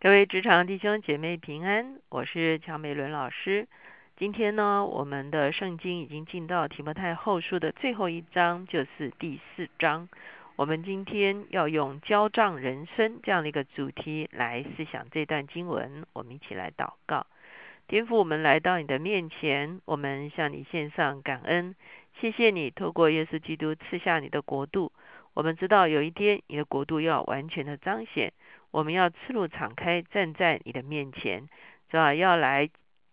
各位职场弟兄姐妹平安，我是乔美伦老师。今天呢，我们的圣经已经进到提摩太后书的最后一章，就是第四章。我们今天要用交账人生这样的一个主题来思想这段经文。我们一起来祷告，天父，我们来到你的面前，我们向你献上感恩，谢谢你透过耶稣基督赐下你的国度。我们知道有一天你的国度要完全的彰显。我们要赤露敞开站在你的面前，是吧？要来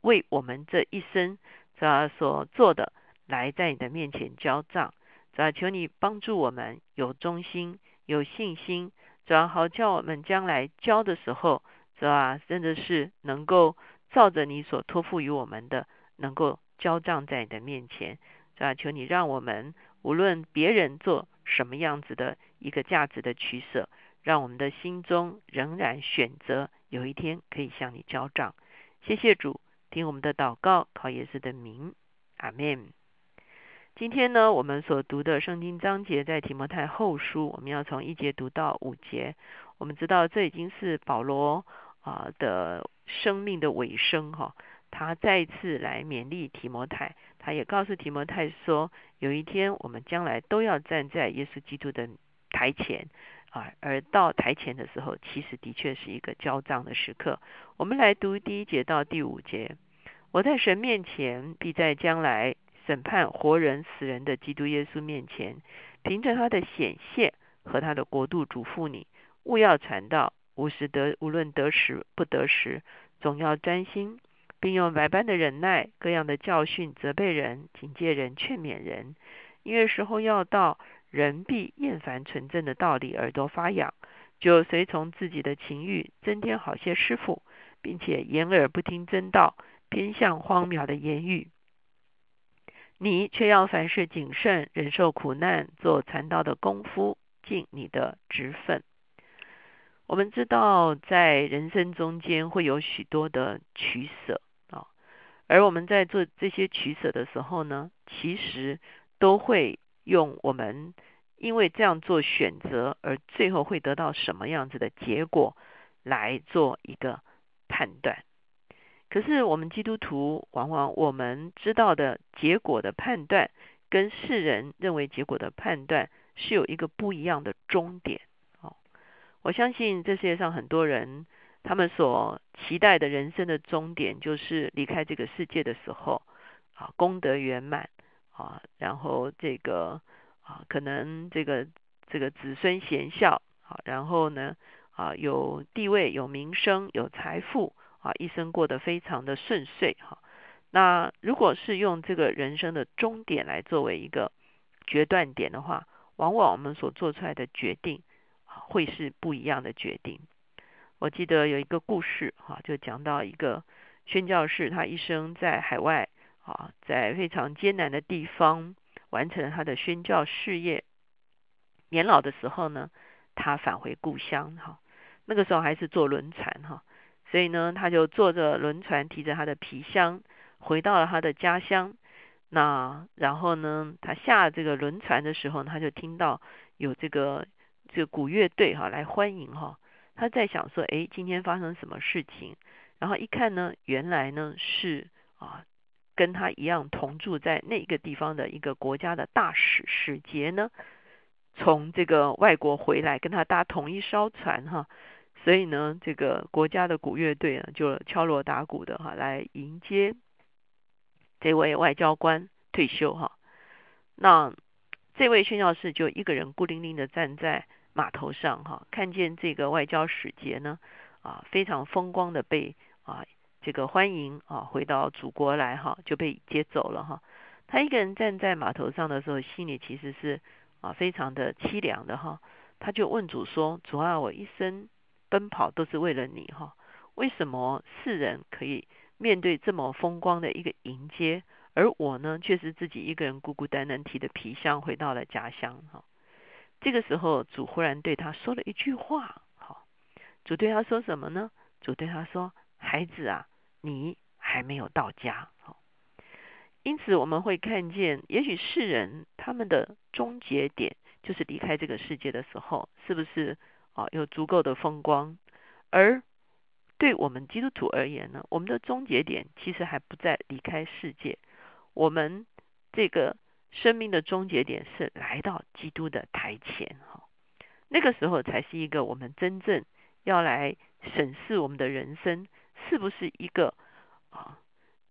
为我们这一生是吧所做的，来在你的面前交账，是吧？求你帮助我们有忠心、有信心，是吧？好叫我们将来交的时候，是吧？真的是能够照着你所托付于我们的，能够交账在你的面前，是吧？求你让我们无论别人做什么样子的一个价值的取舍。让我们的心中仍然选择有一天可以向你交账。谢谢主，听我们的祷告，靠耶稣的名，阿门。今天呢，我们所读的圣经章节在提摩太后书，我们要从一节读到五节。我们知道这已经是保罗啊的生命的尾声哈。他再次来勉励提摩太，他也告诉提摩太说，有一天我们将来都要站在耶稣基督的台前。而到台前的时候，其实的确是一个交账的时刻。我们来读第一节到第五节。我在神面前，必在将来审判活人死人的基督耶稣面前，凭着他的显现和他的国度嘱咐你，勿要传道，无时得无论得时不得时，总要专心，并用百般的忍耐，各样的教训责备人，警戒人，劝勉人，因为时候要到。人必厌烦纯正的道理，耳朵发痒，就随从自己的情欲，增添好些师傅，并且掩耳不听真道，偏向荒谬的言语。你却要凡事谨慎，忍受苦难，做传道的功夫，尽你的职分。我们知道，在人生中间会有许多的取舍啊，而我们在做这些取舍的时候呢，其实都会。用我们因为这样做选择，而最后会得到什么样子的结果来做一个判断。可是我们基督徒往往我们知道的结果的判断，跟世人认为结果的判断是有一个不一样的终点。哦，我相信这世界上很多人，他们所期待的人生的终点，就是离开这个世界的时候，啊，功德圆满。啊，然后这个啊，可能这个这个子孙贤孝，啊，然后呢啊，有地位、有名声、有财富，啊，一生过得非常的顺遂，哈。那如果是用这个人生的终点来作为一个决断点的话，往往我们所做出来的决定会是不一样的决定。我记得有一个故事，哈，就讲到一个宣教士，他一生在海外。啊，在非常艰难的地方完成了他的宣教事业。年老的时候呢，他返回故乡哈。那个时候还是坐轮船哈，所以呢，他就坐着轮船，提着他的皮箱，回到了他的家乡。那然后呢，他下这个轮船的时候，他就听到有这个这个古乐队哈来欢迎哈。他在想说，哎，今天发生什么事情？然后一看呢，原来呢是啊。跟他一样同住在那个地方的一个国家的大使使节呢，从这个外国回来，跟他搭同一艘船哈，所以呢，这个国家的鼓乐队啊就敲锣打鼓的哈来迎接这位外交官退休哈。那这位宣教士就一个人孤零零的站在码头上哈，看见这个外交使节呢啊非常风光的被啊。这个欢迎啊，回到祖国来哈，就被接走了哈。他一个人站在码头上的时候，心里其实是啊非常的凄凉的哈。他就问主说：“主啊，我一生奔跑都是为了你哈，为什么世人可以面对这么风光的一个迎接，而我呢，却是自己一个人孤孤单单提着皮箱回到了家乡哈？”这个时候，主忽然对他说了一句话，哈，主对他说什么呢？主对他说：“孩子啊。”你还没有到家，好，因此我们会看见，也许世人他们的终结点就是离开这个世界的时候，是不是啊？有足够的风光，而对我们基督徒而言呢，我们的终结点其实还不在离开世界，我们这个生命的终结点是来到基督的台前哈。那个时候才是一个我们真正要来审视我们的人生是不是一个啊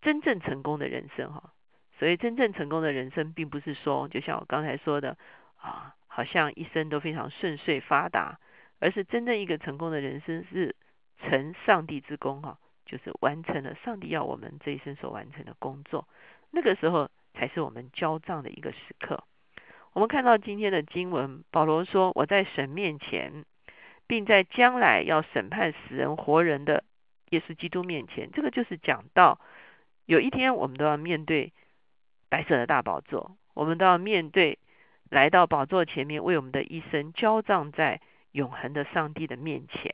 真正成功的人生哈。所以真正成功的人生，并不是说就像我刚才说的啊，好像一生都非常顺遂发达，而是真正一个成功的人生是成上帝之功哈，就是完成了上帝要我们这一生所完成的工作。那个时候才是我们交账的一个时刻。我们看到今天的经文，保罗说：“我在神面前，并在将来要审判死人活人的耶稣基督面前。”这个就是讲到有一天我们都要面对白色的大宝座，我们都要面对来到宝座前面，为我们的一生交账在永恒的上帝的面前。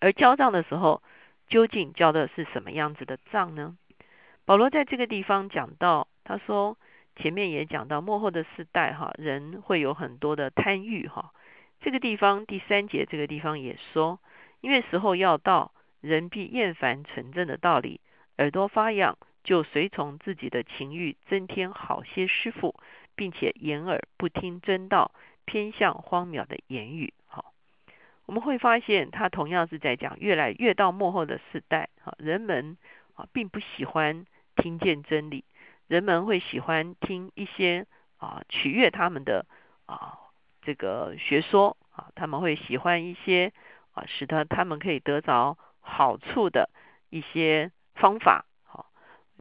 而交账的时候，究竟交的是什么样子的账呢？保罗在这个地方讲到，他说。前面也讲到幕后的世代哈，人会有很多的贪欲哈。这个地方第三节这个地方也说，因为时候要到，人必厌烦纯正的道理，耳朵发痒，就随从自己的情欲，增添好些师傅，并且掩耳不听真道，偏向荒谬的言语。哈，我们会发现他同样是在讲，越来越到幕后的世代哈，人们啊并不喜欢听见真理。人们会喜欢听一些啊取悦他们的啊这个学说啊，他们会喜欢一些啊使得他们可以得着好处的一些方法。好，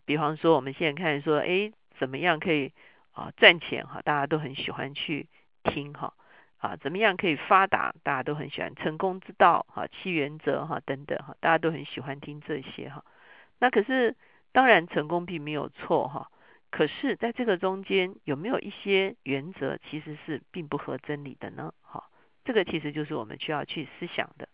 比方说我们现在看说，哎，怎么样可以啊赚钱？哈，大家都很喜欢去听哈啊，怎么样可以发达？大家都很喜欢成功之道哈，七原则哈等等哈，大家都很喜欢听这些哈。那可是当然成功并没有错哈。可是，在这个中间有没有一些原则其实是并不合真理的呢？好，这个其实就是我们需要去思想的。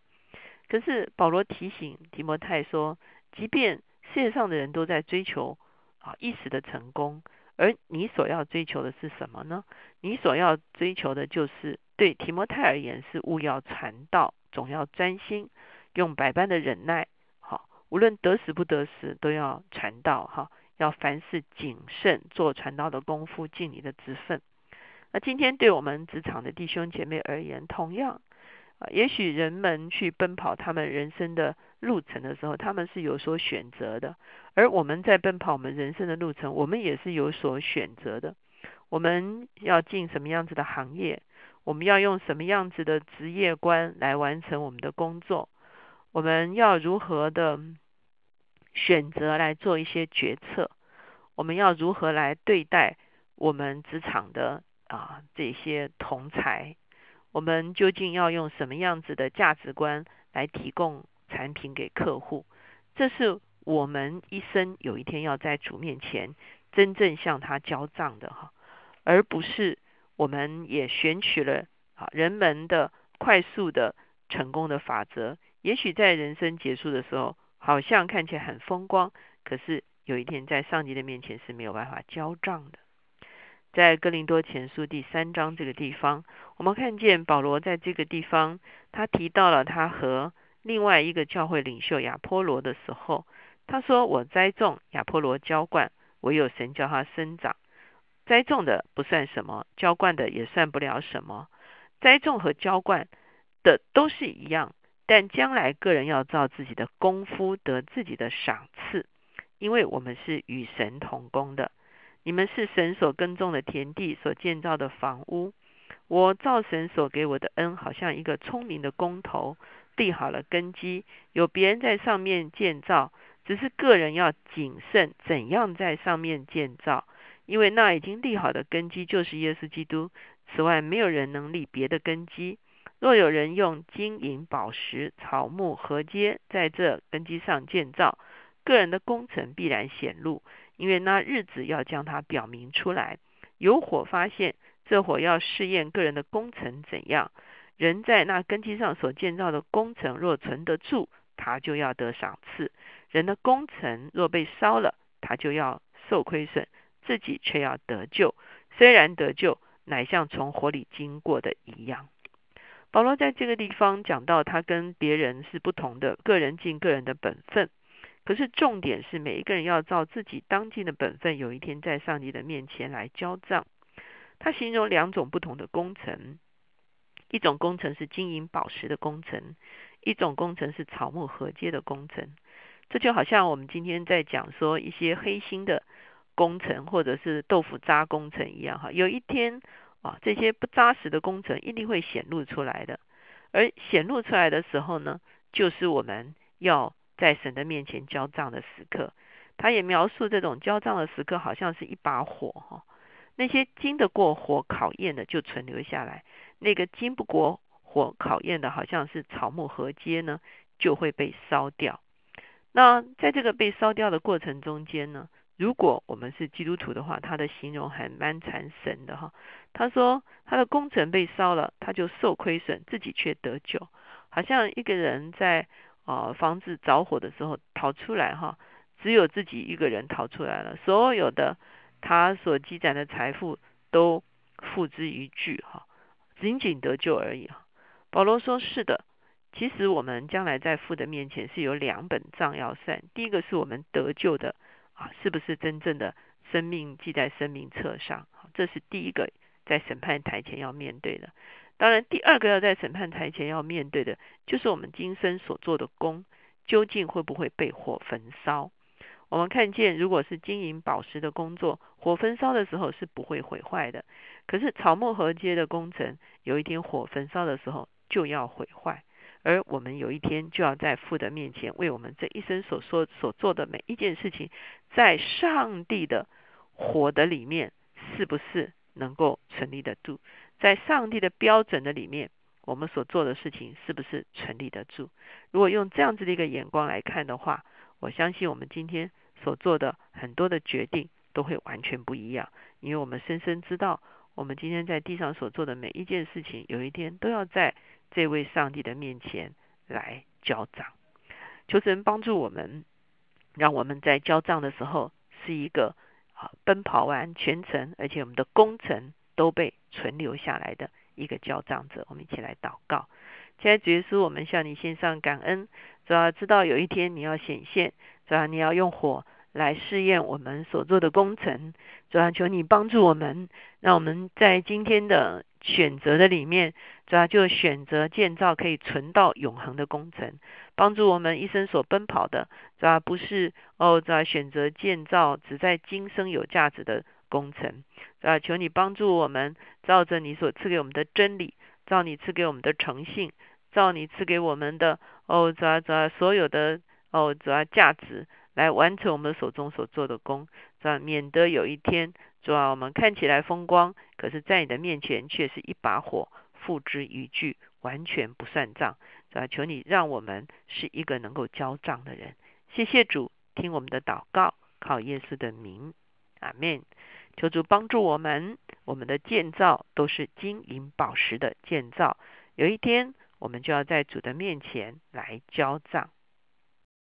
可是保罗提醒提摩太说，即便世界上的人都在追求啊一时的成功，而你所要追求的是什么呢？你所要追求的就是对提摩太而言是勿要传道，总要专心，用百般的忍耐，好，无论得时不得时，都要传道哈。要凡事谨慎，做传道的功夫，尽你的职分。那今天对我们职场的弟兄姐妹而言，同样啊，也许人们去奔跑他们人生的路程的时候，他们是有所选择的；而我们在奔跑我们人生的路程，我们也是有所选择的。我们要进什么样子的行业？我们要用什么样子的职业观来完成我们的工作？我们要如何的？选择来做一些决策，我们要如何来对待我们职场的啊这些同才？我们究竟要用什么样子的价值观来提供产品给客户？这是我们一生有一天要在主面前真正向他交账的哈，而不是我们也选取了啊人们的快速的成功的法则。也许在人生结束的时候。好像看起来很风光，可是有一天在上帝的面前是没有办法交账的。在哥林多前书第三章这个地方，我们看见保罗在这个地方，他提到了他和另外一个教会领袖亚波罗的时候，他说：“我栽种，亚波罗浇灌，唯有神叫他生长。栽种的不算什么，浇灌的也算不了什么。栽种和浇灌的都是一样。”但将来个人要照自己的功夫得自己的赏赐，因为我们是与神同工的。你们是神所耕种的田地，所建造的房屋。我造神所给我的恩，好像一个聪明的工头，立好了根基。有别人在上面建造，只是个人要谨慎怎样在上面建造，因为那已经立好的根基就是耶稣基督。此外，没有人能立别的根基。若有人用金银宝石、草木河街在这根基上建造，个人的工程必然显露，因为那日子要将它表明出来。有火发现，这火要试验个人的工程怎样。人在那根基上所建造的工程若存得住，他就要得赏赐；人的工程若被烧了，他就要受亏损，自己却要得救。虽然得救，乃像从火里经过的一样。保罗在这个地方讲到，他跟别人是不同的，个人尽个人的本分。可是重点是，每一个人要照自己当尽的本分，有一天在上帝的面前来交账。他形容两种不同的工程，一种工程是金银宝石的工程，一种工程是草木合接的工程。这就好像我们今天在讲说一些黑心的工程，或者是豆腐渣工程一样哈。有一天啊，这些不扎实的工程一定会显露出来的。而显露出来的时候呢，就是我们要。在神的面前交账的时刻，他也描述这种交账的时刻，好像是一把火哈。那些经得过火考验的就存留下来，那个经不过火考验的，好像是草木合接呢，就会被烧掉。那在这个被烧掉的过程中间呢，如果我们是基督徒的话，他的形容还蛮传神的哈。他说他的工程被烧了，他就受亏损，自己却得救，好像一个人在。啊，房子着火的时候逃出来哈，只有自己一个人逃出来了，所有的他所积攒的财富都付之一炬哈，仅仅得救而已哈。保罗说：“是的，其实我们将来在父的面前是有两本账要算，第一个是我们得救的啊，是不是真正的生命记在生命册上？这是第一个在审判台前要面对的。”当然，第二个要在审判台前要面对的，就是我们今生所做的功，究竟会不会被火焚烧？我们看见，如果是金银宝石的工作，火焚烧的时候是不会毁坏的；可是草木合接的工程，有一天火焚烧的时候就要毁坏。而我们有一天就要在父的面前，为我们这一生所说所做的每一件事情，在上帝的火的里面，是不是能够成立得住？在上帝的标准的里面，我们所做的事情是不是成立得住？如果用这样子的一个眼光来看的话，我相信我们今天所做的很多的决定都会完全不一样，因为我们深深知道，我们今天在地上所做的每一件事情，有一天都要在这位上帝的面前来交账。求神帮助我们，让我们在交账的时候是一个啊奔跑完全程，而且我们的工程。都被存留下来的一个交账者，我们一起来祷告。现在主耶稣，我们向你献上感恩，主要知道有一天你要显现，主要你要用火来试验我们所做的工程，主要求你帮助我们，让我们在今天的选择的里面，主要就选择建造可以存到永恒的工程，帮助我们一生所奔跑的，主要不是哦，主要选择建造只在今生有价值的。工程，啊，求你帮助我们，照着你所赐给我们的真理，照你赐给我们的诚信，照你赐给我们的哦，主啊主啊，所有的哦，主啊价值，来完成我们手中所做的工，主啊，免得有一天，主要，我们看起来风光，可是在你的面前却是一把火，付之一炬，完全不算账，主啊，求你让我们是一个能够交账的人。谢谢主，听我们的祷告，靠耶稣的名，阿门。求主帮助我们，我们的建造都是金银宝石的建造。有一天，我们就要在主的面前来交账。